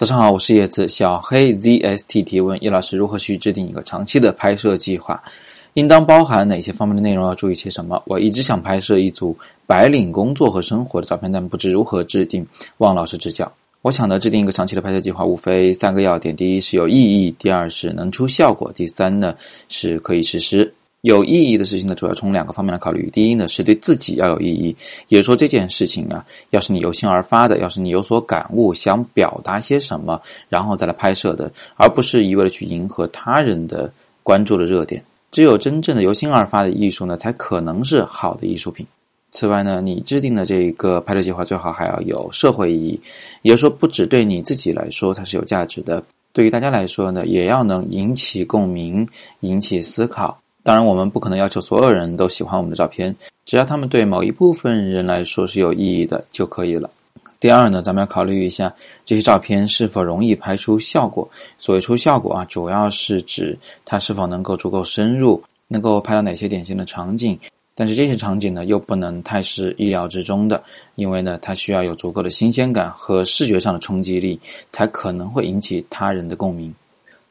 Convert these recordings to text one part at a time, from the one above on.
早上好，我是叶子。小黑 zst 提问：叶老师，如何去制定一个长期的拍摄计划？应当包含哪些方面的内容？要注意些什么？我一直想拍摄一组白领工作和生活的照片，但不知如何制定，望老师指教。我想呢，制定一个长期的拍摄计划，无非三个要点：第一是有意义，第二是能出效果，第三呢是可以实施。有意义的事情呢，主要从两个方面来考虑。第一呢，是对自己要有意义，也就是说这件事情啊，要是你由心而发的，要是你有所感悟，想表达些什么，然后再来拍摄的，而不是一味的去迎合他人的关注的热点。只有真正的由心而发的艺术呢，才可能是好的艺术品。此外呢，你制定的这个拍摄计划最好还要有社会意义，也就是说，不只对你自己来说它是有价值的，对于大家来说呢，也要能引起共鸣，引起思考。当然，我们不可能要求所有人都喜欢我们的照片，只要他们对某一部分人来说是有意义的就可以了。第二呢，咱们要考虑一下这些照片是否容易拍出效果。所谓出效果啊，主要是指它是否能够足够深入，能够拍到哪些典型的场景。但是这些场景呢，又不能太是意料之中的，因为呢，它需要有足够的新鲜感和视觉上的冲击力，才可能会引起他人的共鸣。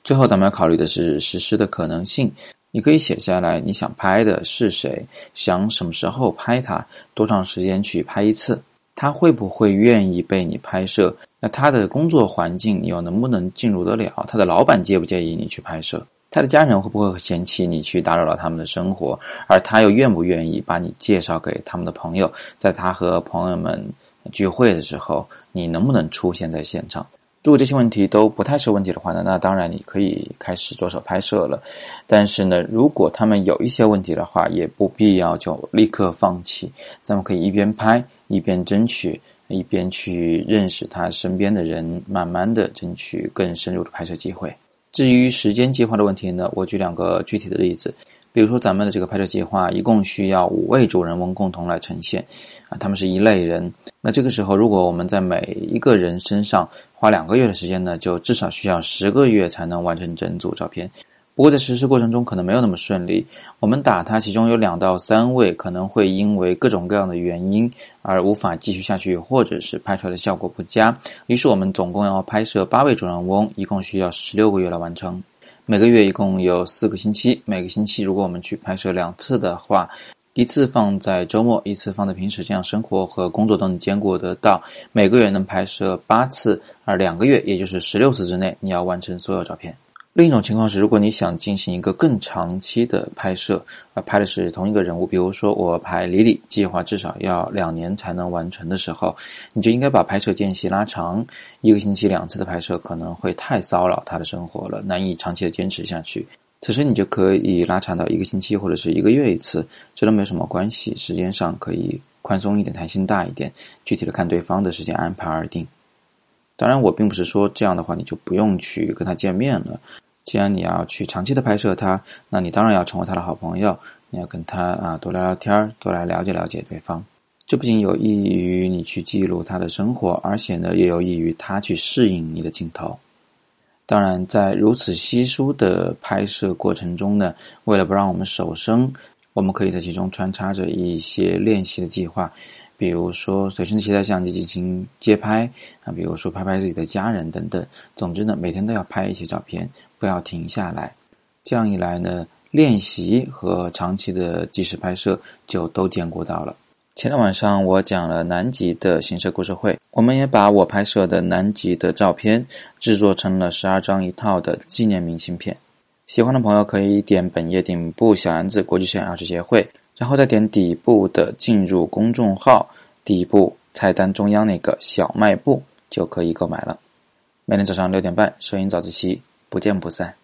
最后，咱们要考虑的是实施的可能性。你可以写下来，你想拍的是谁？想什么时候拍他？多长时间去拍一次？他会不会愿意被你拍摄？那他的工作环境你又能不能进入得了？他的老板介不介意你去拍摄？他的家人会不会嫌弃你去打扰了他们的生活？而他又愿不愿意把你介绍给他们的朋友？在他和朋友们聚会的时候，你能不能出现在现场？如果这些问题都不太是问题的话呢，那当然你可以开始着手拍摄了。但是呢，如果他们有一些问题的话，也不必要就立刻放弃。咱们可以一边拍一边争取，一边去认识他身边的人，慢慢的争取更深入的拍摄机会。至于时间计划的问题呢，我举两个具体的例子。比如说，咱们的这个拍摄计划一共需要五位主人翁共同来呈现，啊，他们是一类人。那这个时候，如果我们在每一个人身上花两个月的时间呢，就至少需要十个月才能完成整组照片。不过在实施过程中可能没有那么顺利，我们打他其中有两到三位可能会因为各种各样的原因而无法继续下去，或者是拍出来的效果不佳。于是我们总共要拍摄八位主人翁，一共需要十六个月来完成。每个月一共有四个星期，每个星期如果我们去拍摄两次的话，一次放在周末，一次放在平时，这样生活和工作都能兼顾得到。每个月能拍摄八次，而两个月也就是十六次之内，你要完成所有照片。另一种情况是，如果你想进行一个更长期的拍摄，而拍的是同一个人物，比如说我拍李李，计划至少要两年才能完成的时候，你就应该把拍摄间隙拉长，一个星期两次的拍摄可能会太骚扰他的生活了，难以长期的坚持下去。此时你就可以拉长到一个星期或者是一个月一次，这都没什么关系，时间上可以宽松一点，弹性大一点，具体的看对方的时间安排而定。当然，我并不是说这样的话你就不用去跟他见面了。既然你要去长期的拍摄他，那你当然要成为他的好朋友，你要跟他啊多聊聊天儿多来了解了解对方。这不仅有益于你去记录他的生活，而且呢，也有益于他去适应你的镜头。当然，在如此稀疏的拍摄过程中呢，为了不让我们手生，我们可以在其中穿插着一些练习的计划。比如说，随身携带相机进行街拍啊，比如说拍拍自己的家人等等。总之呢，每天都要拍一些照片，不要停下来。这样一来呢，练习和长期的即时拍摄就都兼顾到了。前天晚上我讲了南极的行摄故事会，我们也把我拍摄的南极的照片制作成了十二张一套的纪念明信片。喜欢的朋友可以点本页顶部小篮子国际摄影二次协会。然后再点底部的进入公众号，底部菜单中央那个小卖部就可以购买了。每天早上六点半，摄影早自习，不见不散。